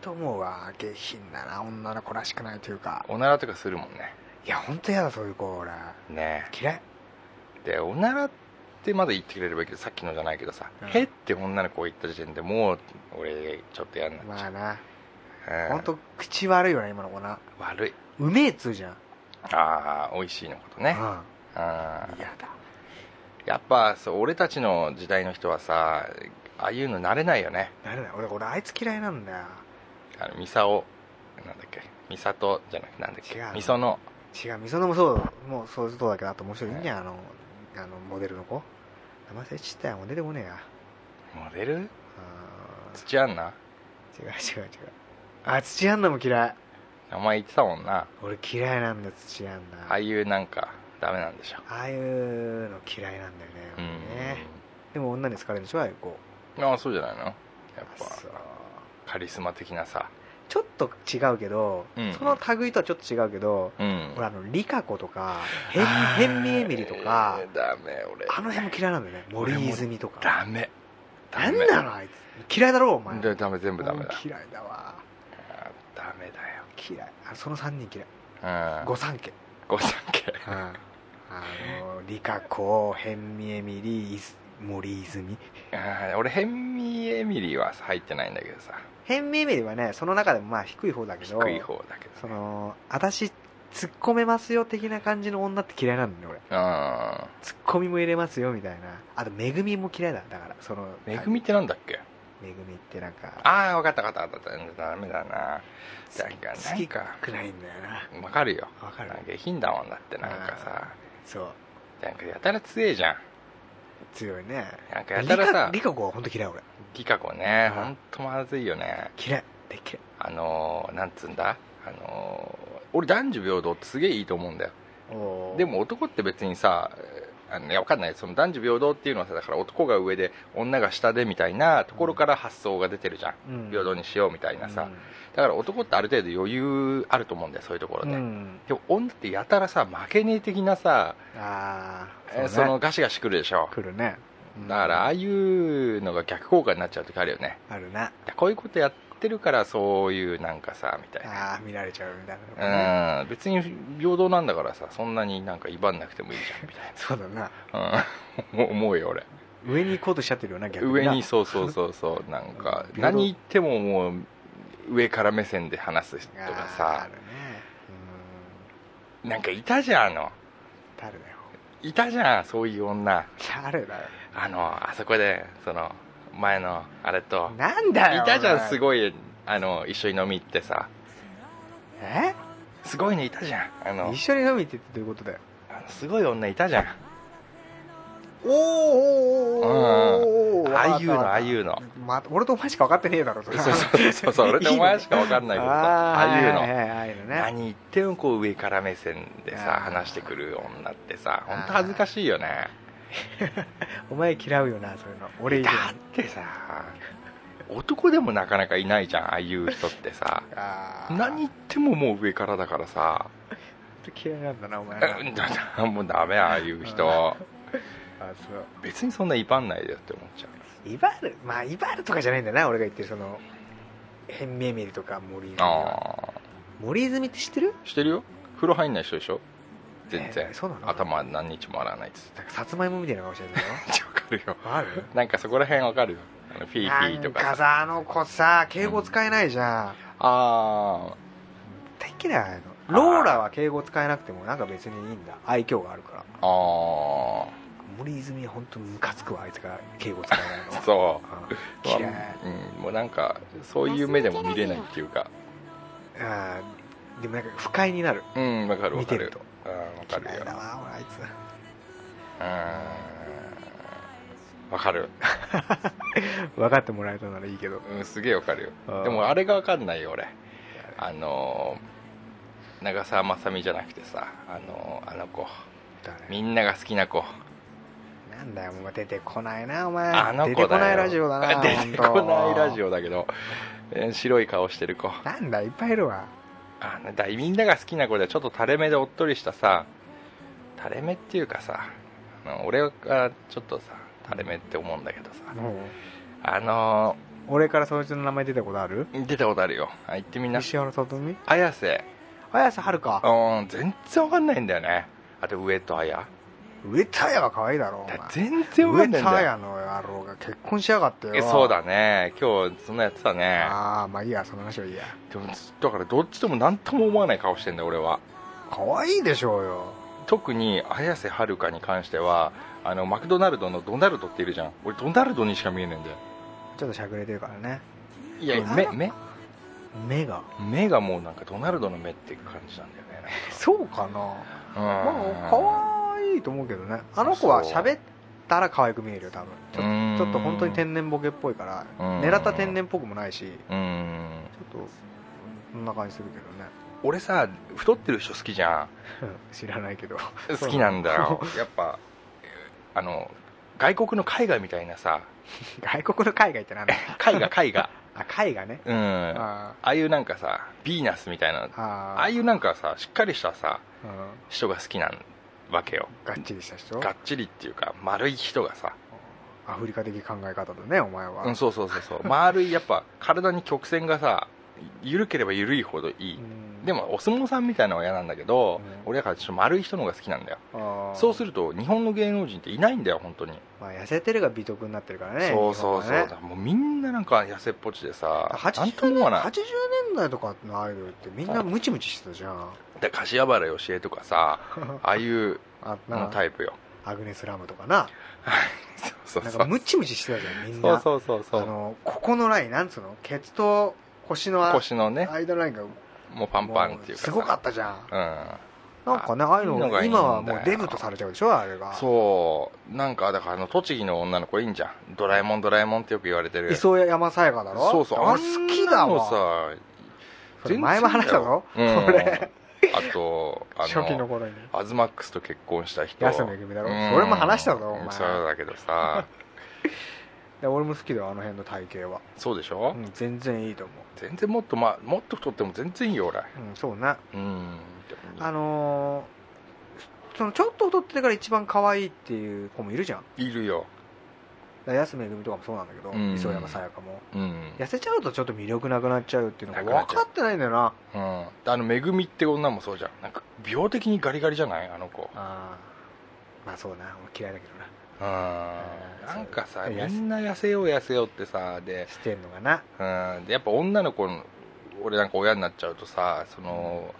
と思うわ下品だな女の子らしくないというか。おならとかするもんね。いや本当嫌だそういう子俺。ね。嫌い。でおならってまだ言ってくれればいいけどさっきのじゃないけどさ「うん。へ」って女の子言った時点でもう俺ちょっと嫌になっちゃう、まあな。うん。本当口悪いよな今の子な。悪い。うめえっつうじゃん。ああ美味しいのことね。うん。うん。嫌だ。やっぱそう俺たちの時代の人はさああいうの慣れないよね。なれない。俺俺あいつ嫌いなんだよ。あのミサオなんだっけ？ミサトじゃなくてなんだっけ？違う。ミソの。違う。みそのもそうもうそうそうだけどあともう。一人いんじゃん。あのあのモデルの子。名前忘れちったよ。もう出てこねえや。モデル？あ土アンナ？ー違う違う違う。あ土屋アンナも嫌い。名前言ってたもんな。俺嫌いなんだよ土屋アンナ。ああいうなんかダメなんでしょ。ああいうの嫌いなんだよね。うん。俺ね。でも女に好かれるんでしょ？ああいう子ああそうじゃないの？やっぱ。カリスマ的なさ。ちょっと違うけど、うん。その類とはちょっと違うけど、うん。俺あのリカ子とかヘンヘンミエミリとかえーダメ俺。あの辺も嫌いなんだよね。森泉とか。ダメ。なんなのあいつ。嫌いだろお前。でダメ全部ダメだ。うん嫌いだわ。ダメだ嫌い。あその3人嫌い。御三家。ご三家。うん。あのリカ子ヘンミエミリ森泉？俺ヘンミーエミリーは入ってないんだけどさ。ヘンミエミリはねその中でもまあ低い方だけど低い方だけどその私突っ込めますよ的な感じの女って嫌いなんだよ俺。あツッコミも入れますよみたいな。あとめぐみも嫌いだ。だからそのめぐみってなんだっけ？めぐみってなんかああ分かった分かった分かった。ダメだな。なんか好きかくないんだよな。分かるよ。わかる。なんか下品だもんだってなんかさ。そう。なんかやたら強えじゃん強いね。なんかやたらさリカリカ子は本当嫌い俺。リカ子ねうん。ほんとまずいよね。嫌い大嫌いあのー、なんつうんだ？あのー、俺男女平等ってすげえいいと思うんだよ。でも男って別にさあのいやわかんない。その男女平等っていうのはさだから男が上で女が下でみたいなところから発想が出てるじゃん、うん。平等にしようみたいなさ、だから男ってある程度余裕あると思うんだよそういうところで、うん、うんでも女ってやたらさ負けねえ的なさ、ああえーそのガシガシ来るでしょ。来るね。だからああいうのが逆効果になっちゃう時あるよね。あるな。こういうことやってるからそういうなんかさみたいな。ああ見られちゃうみたいなね。うん。別に平等なんだからさそんなになんか威張んなくてもいいじゃんみたいそうだな。な、うん、思うよ俺。上に行こうとしちゃってるよな逆に。な上にそうそうそうそうなんかうん。何言ってももう上から目線で話す人があーあさるね。なんかいたじゃんあの。誰だよ。いたじゃんそういう女。誰だよ。あのあそこでその前のあれと。なんだよいたじゃんすいごいあの一緒に飲み行ってさ。え？すごいのいたじゃん。あの一緒に飲み行ってってどういうことだよ。あのすごい女いたじゃん。おーおーおーおーおーああいうのああいうのま俺とお前しか分かってねえだろそれそうそうそうそう俺とお前しか分かんないけどさああいうのはいね何言ってもこう上から目線でさ話してくる女ってさ本当恥ずかしいよね お前嫌うよなそういうの。俺以上だってさ男でもなかなかいないじゃんああいう人ってさ。何言ってももう上からだからさ。嫌いなんだなお前もうダメああいう人。あそう。別にそんな威張んないでよって思っちゃう。威張る？まあ威張るとかじゃないんだな俺が言ってるその変名見るとか森泉は。ああ森泉って知ってる？してるよ。風呂入んない人でしょ？全然、えーそうなの？頭何日も洗わないっつってなんかさつまいもみたいな顔してるの わかるよ。ある？なんかそこら辺わかるよ。あのフィーフィーとなんかかささあの子さ敬語使えないじゃん。あ大嫌いああいうのローラは敬語使えなくてもなんか別にいいんだ。愛嬌があるから。ー。あ森泉は本当ムカつくわあいつが敬語使えないのー そう。ん。う嫌い。うん、もうなんかそういう目でも見れないっていうか。あー。でもなんか不快になる。うんわかるわかる。見てるとうんわかるよ。嫌いだわ俺あいつ。うん。わかる、分かってもらえたならいいけど。うん、すげえわかるよ。でもあれがわかんないよ俺。あのー長澤まさみじゃなくてさあのーあの子。誰？みんなが好きな子。なんだよもう出てこないなお前。あの子出てこないラジオだな 出てこないラジオオだけど、えー白い顔してる子。なんだいっぱいいるわあだみんなが好きな子でちょっと垂れ目でおっとりしたさ垂れ目っていうかさ俺がちょっとさ垂れ目って思うんだけどさあの俺からそいつの名前出たことある？ー出たことあるよ。あ言ってみんな。石原さとみ？綾瀬。綾瀬はるか。うん全然わかんないんだよね。あと上戸彩上田彩は可愛いだろお前。全然わか上んないんだよ。田彩の野郎が結婚しやがってよ。えそうだね。今日そんなやってたね。ああまあいいやその話はいいや。でもだからどっちとも何とも思わない顔してんだよ俺は。可愛いでしょうよ。特に綾瀬はるかに関してはあのマクドナルドのドナルドっているじゃん。俺ドナルドにしか見えないんだよ。ちょっとしゃくれてるからね。いやうん目目？目が？目がもうなんかドナルドの目って感じなんだよね。そうかな。うん。まあ可愛いと思うけどね。あの子は喋ったら可愛く見えるよ多分。ちょうん。ちょっと本当に天然ボケっぽいからうん。狙った天然っぽくもないしちうん。ょっとそんな感じするけどね。俺さ太ってる人好きじゃん。知らないけど。好きなんだよ。やっぱあの外国の絵画みたいなさ。外国の海外ってなんだ？絵画絵画あ絵画ね。うん。あああいうなんかさヴィーナスみたいな。ー。あああいうなんかさしっかりしたさうん。人が好きなわけよ。がっちりした人？がっちりっていうか丸い人がさ。アフリカ的考え方だねお前は。うんそうそうそうそう。丸いやっぱ体に曲線がさ緩ければ緩いほどいい、うん。でもお相撲さんみたいなのは嫌なんだけど、うん。俺だからちょっと丸い人の方が好きなんだよ。そうすると日本の芸能人っていないんだよ本当に、まあ痩せてるが美徳になってるからねそうそうそう、ね。だもうみんななんか痩せっぽちでさ80なんとも思わない。80年代とかのアイドルってみんなムチムチしてたじゃんで柏原芳恵とかさ ああいうあのな。タイプよ。アグネス・ラムとかな。そうそうなんかムチムチしてたじゃんみんな。そうそうそうそう。あのここのラインなんつうのケツと腰の腰のね。間ラインがもうパンパンっていうかさ。すごかったじゃん。うん。なんかねああいうの今はもうデブとされちゃうでしょあれがそう。なんかだからあの栃木の女の子いいんじゃん。ドラえもんドラえもんってよく言われてる。磯山さやかだろ？そうそう。俺好きだあん前も話したぞ。うん。俺 あとあ初期のの頃に。アズマックスと結婚した人。安めぐみだろ。うん。それも話したぞお前。そうだけどさ。で俺も好きだよあの辺の体型は。そうでしょ、うん全然いいと思全然もっとまあもっと太っても全然いいよ俺。ううんそうねうん。あのーそのちょっと太っててから一番可愛いっていう子もいるじゃん。いるよ。ら安めぐみとかもそうなんだけど、うん。磯山さやかも。うん、痩せちゃうとちょっと魅力なくなっちゃうっていうのが分かってないんだよな。うん、あのめぐみって女もそうじゃん。なんか病的にガリガリじゃない？あの子。あー。まあそうな。俺嫌いだけどな。うん。なんかさみんな痩せよう痩せようってさでしてんのがな？うん。でやっぱ女の子の俺なんか親になっちゃうとさその、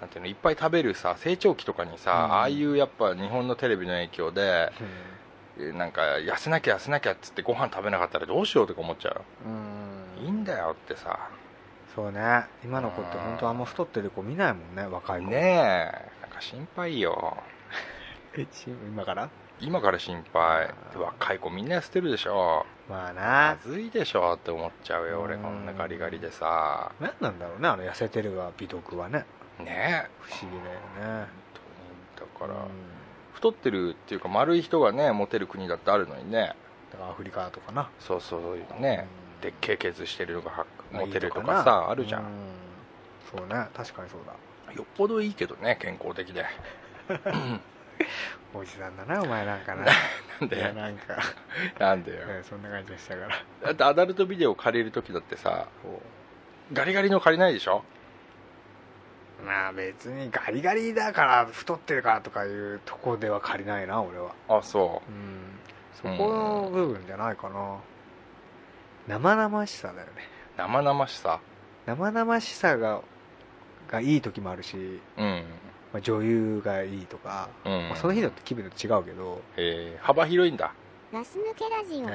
なんていうのいっぱい食べるさ成長期とかにさ、うん。ああいうやっぱ日本のテレビの影響でうなんか痩せなきゃ痩せなきゃっつってご飯食べなかったらどうしようとか思っちゃううん。いいんだよってさ。そうね。今の子って本当あんま太ってる子見ないもんね若い子。ねえ。なんか心配よ。今から？今から心配。若い子みんな痩せてるでしょ。まあまなずいでしょって思っちゃうよ俺うん。こんなガリガリでさ。何なんだろうねあの痩せてるが美徳はね。ねえ。不思議だよね。だから、うん太ってるっていうか丸い人がねモテる国だってあるのにね。だからアフリカとかな。そうそうそういうのね、うん。でっけえケツしてるのがモテるとかさあるじゃん、うそうね。確かにそうだ。よっぽどいいけどね健康的で。おじさんだなお前なんかな。なんで？なんか。なんでよ。うんそんな感じでしたから。だってアダルトビデオ借りる時だってさガリガリの借りないでしょ？うまあ別にガリガリだから太ってるからとかいうとこでは借りないな俺は。あそう。ん。そこの部分じゃないかな。生々しさだよね。う生々しさ？生々しさががいい時もあるし、うん。まあ、女優がいいとか、うん。まあ、その日によって気分と違うけど、え。ー幅広いんだ。ガス抜けラジオ。好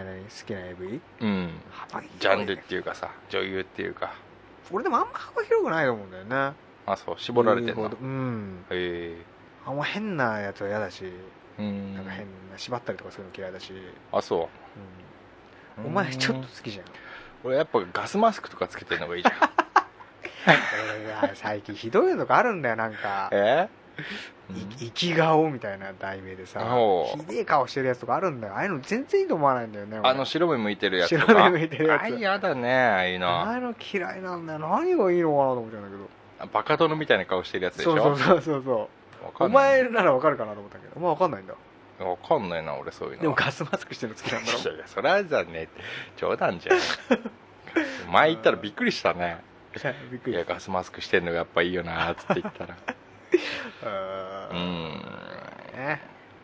きな AV? うん。幅広いね。ジャンルっていうかさ女優っていうか。俺でもあんま幅広くないと思うんだよねあそう絞られてんの言うん。へあんま変なやつは嫌だし、えうん。なんか変な縛ったりとかするの嫌いだし、あそう。ん。うお前ちょっと好きじゃん。俺やっぱガスマスクとかつけてるのがいいじゃん。最近ひどいのがあるんだよなんか。え？い生き顔みたいな題名でさひでえ顔してるやつとかあるんだよ。ああいうの全然いいと思わないんだよね俺。あの白目向いてるやつとか。白目向いてるやつ。あ嫌だねああいうの。ああいうの嫌いなんだよ。何がいいのかなと思っちゃうんだけどバカ殿みたいな顔してるやつでしょ？そうそうそうそうお前ならわかるかなと思ったけどお前わかんないんだ。わかんないな俺そういうのでもガスマスクしてるの好きなんだろ？いやいやそれはじゃねえって冗談じゃん 前言ったらびっくりしたね。びっくり。いやガスマスクしてんのがやっぱいいよなーっつって言ったら。うん。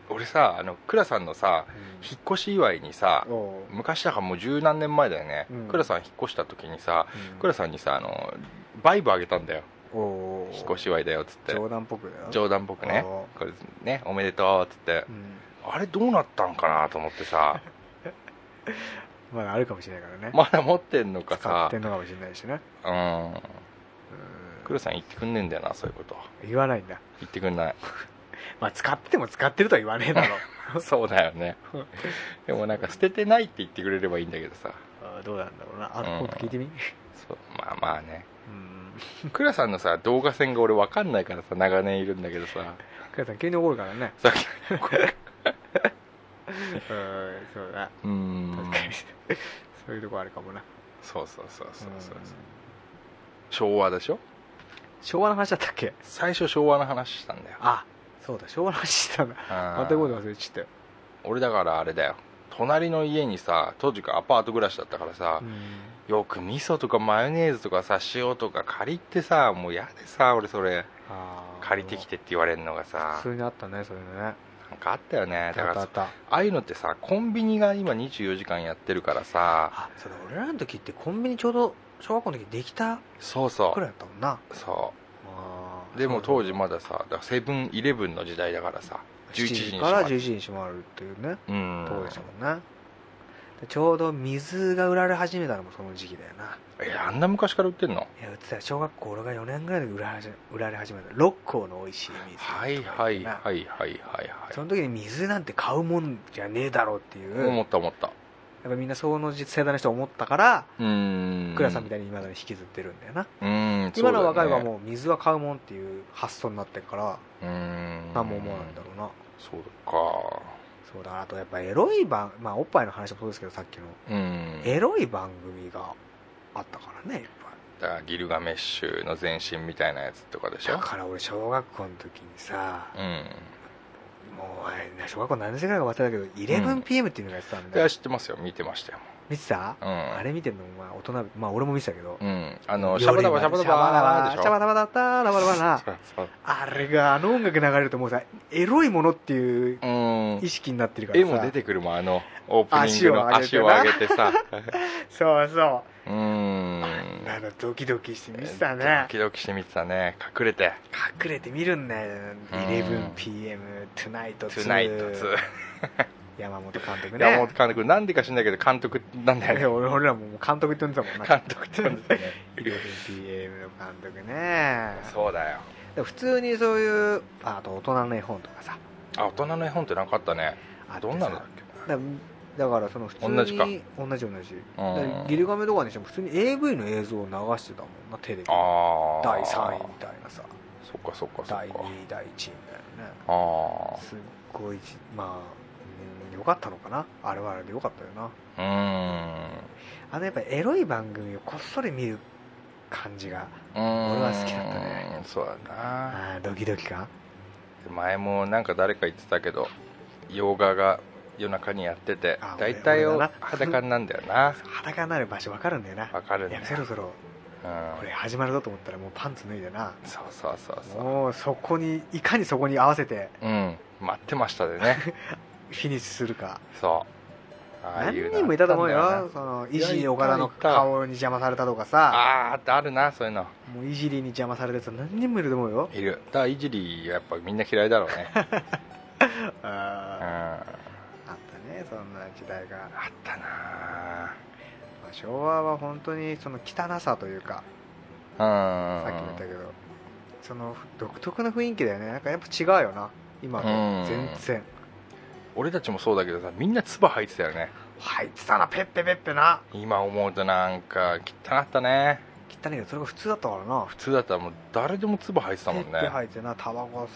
俺さあの倉さんのさ引っ越し祝いにさ昔だからもう十何年前だよね。うん。倉さん引っ越した時にさうん。倉さんにさあのバイブあげたんだよ引っ越し祝いだよっつって。冗談っぽくだよ。冗談っぽくね。おこれねおめでとうっつって。うん。あれどうなったんかなと思ってさ。まだあるかもしれないからね。まだ持ってんのか使さってんのかもしれないしね。うん。うん倉さん言ってくんねえんだよなそういうこと。言わないんだ。言ってくんない。まあ使ってても使ってるとは言わねえだろ。そうだよね。でもなんか捨ててないって言ってくれればいいんだけどさ。どうなんだろうな。あうん。聞いてみ？そうまあまあね。うん 倉さんのさ動画線が俺分かんないからさ長年いるんだけどさ。母さん急に怒るからね。さっきうん そうだ。うーん。確かに。そういうとこあるかもな。そうそうそうそうそうう。ん昭和でしょ？昭和の話だったっけ？最初昭和の話したんだよ。あそうだ。昭和の話してたんだ。あー。全くこと忘れちゃったよ俺だからあれだよ隣の家にさ当時からアパート暮らしだったからさ、よく味噌とかマヨネーズとかさ塩とか借りてさもう嫌でさ俺それ。借りてきてって言われるのがさ。普通にあったねそういうのね。なんかあったよね。だからああいうのってさコンビニが今24時間やってるからさ。あそうだ俺らの時ってコンビニちょうど小学校の時できたそうそくらいだったもんな。う。そうでも当時まださセブンイレブンの時代だからさ11時にから閉まる。11時に閉まるっていうねうん。とこでしたもんね。でちょうど水が売られ始めたのもその時期だよな。えあんな昔から売ってんの？いや売ってたよ。小学校俺が4年ぐらいで売られ売られ始めた。六甲の美味しい水はいはいはいはいはいはい。その時に水なんて買うもんじゃねえだろうっていう。思った思ったやっぱみんなその世代の人は思ったから倉さんみたいに今だに引きずってるんだよな、うーん今の若い子はうもう水は買うもんっていう発想になってるから何も思わないんだろうな。そうか。そうだ。あとやっぱエロい番まあおっぱいの話もそうですけどさっきのうん。エロい番組があったからねいっぱいだからギルガメッシュの前身みたいなやつとかでしょ。だから俺小学校の時にさうんもう小学校何年生ぐらいか忘れたけど 11PM っていうのがやってたんいだよ、や知ってますよ。見てましたよ。見てた、うん。あれ見てんの？まあ大人まあ俺も見てたけど、うん。あのシャバダバシャバダバシャバダバだったラバダバなあれがあの音楽流れるともうさエロいものっていううん。意識になってるからさ。絵も出てくるもんあのオープニングの足を足を上上げてさ。そうそう。うーんあのドキドキして見てたドねキドキして見てたね。隠れて。隠れて見るんだよ。うん。11PM Tonight「トゥナイト2」山本監督山本ね監督。なんでか知んないけど監督なんだよね。俺俺らも監督って呼んでたもんな。監督って呼んでたね。11PM の監督ね。そうだよ。普通にそういうああと大人の絵本とかさ。あ大人の絵本ってなかったね。あどんなのだっけ？だだからその普通に同じか。同じ同じ。ギルガメとかにしても普通に AV の映像を流してたもんなテレビああ第3位みたいなさ。そっかそっか第2か。位第1位みたいな。ねあすっごいじまあうんよかったのかな。あれはあれでよかったよな。あうーん。あのやっぱエロい番組をこっそり見る感じが俺は好きだったね。そうだな。あードキドキ感前もなんか誰か言ってたけど洋画が夜中にやっててあ大体を裸になんだよな。裸になる場所分かるんだよな。わかるんだよそろそろ。うん。これ始まるぞと思ったらもうパンツ脱いでな。そうそうそうそもうそこにいかにそこに合わせて。ううん。待ってましたでね。フィニッシュするか。そう。何人もいたと思うよ。そのいじり岡田の顔に邪魔されたとかさ。あーあるなそういうの。もういじりに邪魔されたやつ何人もいると思うよ。いる。だからいじりやっぱみんな嫌いだろうね。ああねそんな時代が、ったな。まあ昭和は本当にその汚さというかうん。さっきも言ったけどその独特な雰囲気だよね。なんかやっぱ違うよな。今とうん。全然。俺たちもそうだけどさみんな唾吐いてたよね。入ってたな。ペッペペッペな。今思うとなんか汚かったね。汚いけどそれが普通だったからな。普通だったらもう誰でも唾吐いてたもんペッペね入ってな。タバコ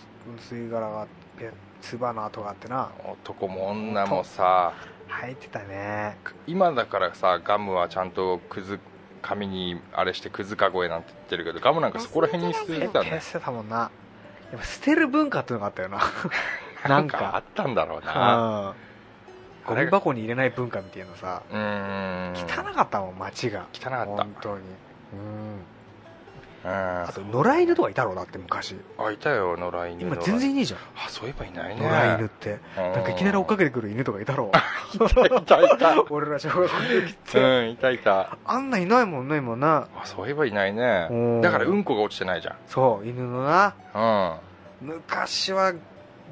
吸い殻がペつばの跡があってな。男も女もさ。入ってたね。今だからさガムはちゃんとくず紙にあれしてくずかごえなんて言ってるけどガムなんかそこら辺に捨ててたね。捨てたもんな。やっぱ捨てる文化っていうのがあったよな。な なんんかかあったんだろうな。うん。ゴミ箱に入れない文化みたいなさ。うーん。汚かったもん街が。汚かった。本当に。うんうんあと野良犬とかいたろうだって昔。あいたよ野良犬今全然いいじゃん。あそういえばいないね。野良犬って。なんかいきなり追っかけてくる犬とかいたろう。いたいた。俺ら小学校の時って、うんいたいた。あんないないもんね今な。あそういえばいないね。うん。だからうんこが落ちてないじゃん。そう犬のな。うん。昔は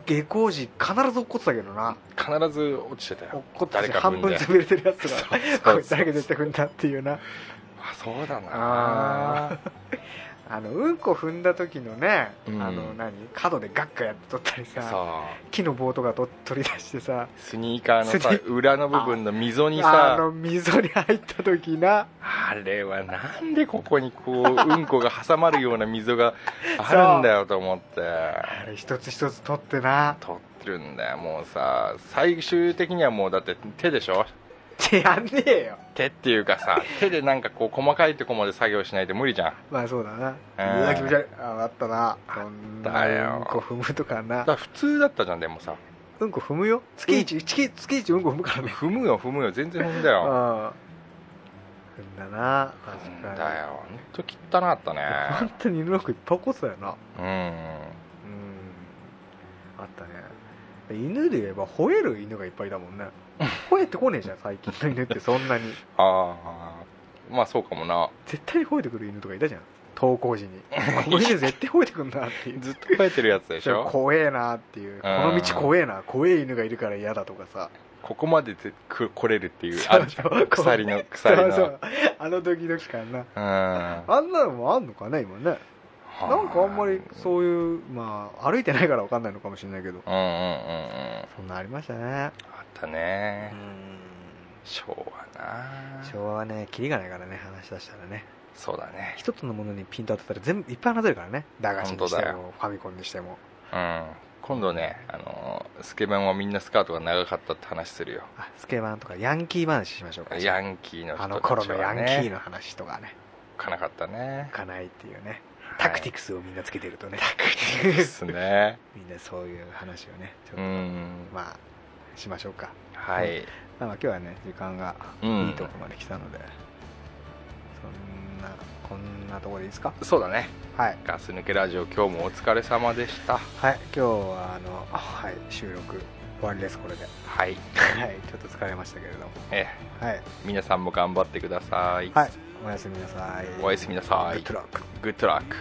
下校時必ず落っこってたけどな。必ず落ちてた落っよこって半分潰れてるやつが こいつ誰が絶対踏んだっていうなあそうだなあ あのうんこ踏んだ時のね、うん。あの何？角でガッガやって取ったりささ木の棒とかと取り出してさスニーカーの裏の部分の溝にあさの溝に入った時な。あれはなんでここにこううんこが挟まるような溝が あるんだよと思って。あれ一つ一つ取ってな。取ってるんだよもうさ。最終的にはもうだって手でしょ？ってやんねえよ。手っていうかさ手でなんかこう細かいとこまで作業しないと無理じゃん。まあそうだな。うん。うわ気持ち悪い。ああったな。そんなだようんこ踏むとかな。だ普通だったじゃんでもさ。うんこ踏むよ。月一月月一うんこ踏むからね。踏むよ踏むよ。全然踏んだうん。よ踏んだな。確踏かに。んだよ。ほんと汚かったね。本当に犬の服いっぱい起こってたよな。うん。うん。あったね。犬で言えば吠える犬がいっぱいいたもんね 吠えてこねえじゃん最近の犬ってそんなに。ああまあそうかもな。絶対に吠えてくる犬とかいたじゃん。登校時に。この犬絶対吠えてくんなっていう。ずっと生えてるやつでしょ？怖えなっていう。この道怖えな。怖え犬がいるから嫌だとかさ。ここまでぜく来れるっていうあるじゃん。鎖の 鎖の。そうそう。あのドキドキ感な。うん。あんなのもあんのかね今ね。なんかあんまりそういうまあ歩いてないから分かんないのかもしれないけど。うんうんうんうん。そんなありましたね。あったね。うん。昭和な。昭和はねキリがないからね話し出したらね。そうだね。一つのものにピント当てたら全部いっぱい話せるからね。駄菓子にしてもファミコンにしても。うん。今度ねあのスケベンはみんなスカートが長かったって話するよ。あスケバンとかヤンキー話しましょうか。ヤンキーの人たちは、ね、あの頃のヤンキーの話とかね。かなかったね。かないっていうね。はいタクティクスをみんなつけてるとね。ですね。みんなそういう話をねちょっと。うん。まあしましょうか。はい。まあまあ今日はね時間がうん。いいとこまで来たので、そんなこんなところでいいですか？そうだね。はい。ガス抜けラジオ今日もお疲れ様でした。はい。今日はあのはい。収録終わりですこれで。はい。はい。ちょっと疲れましたけれども。えはい。え皆さんも頑張ってください、はい。おやすみなさい。おやすみなさい。グッドラックグッドラック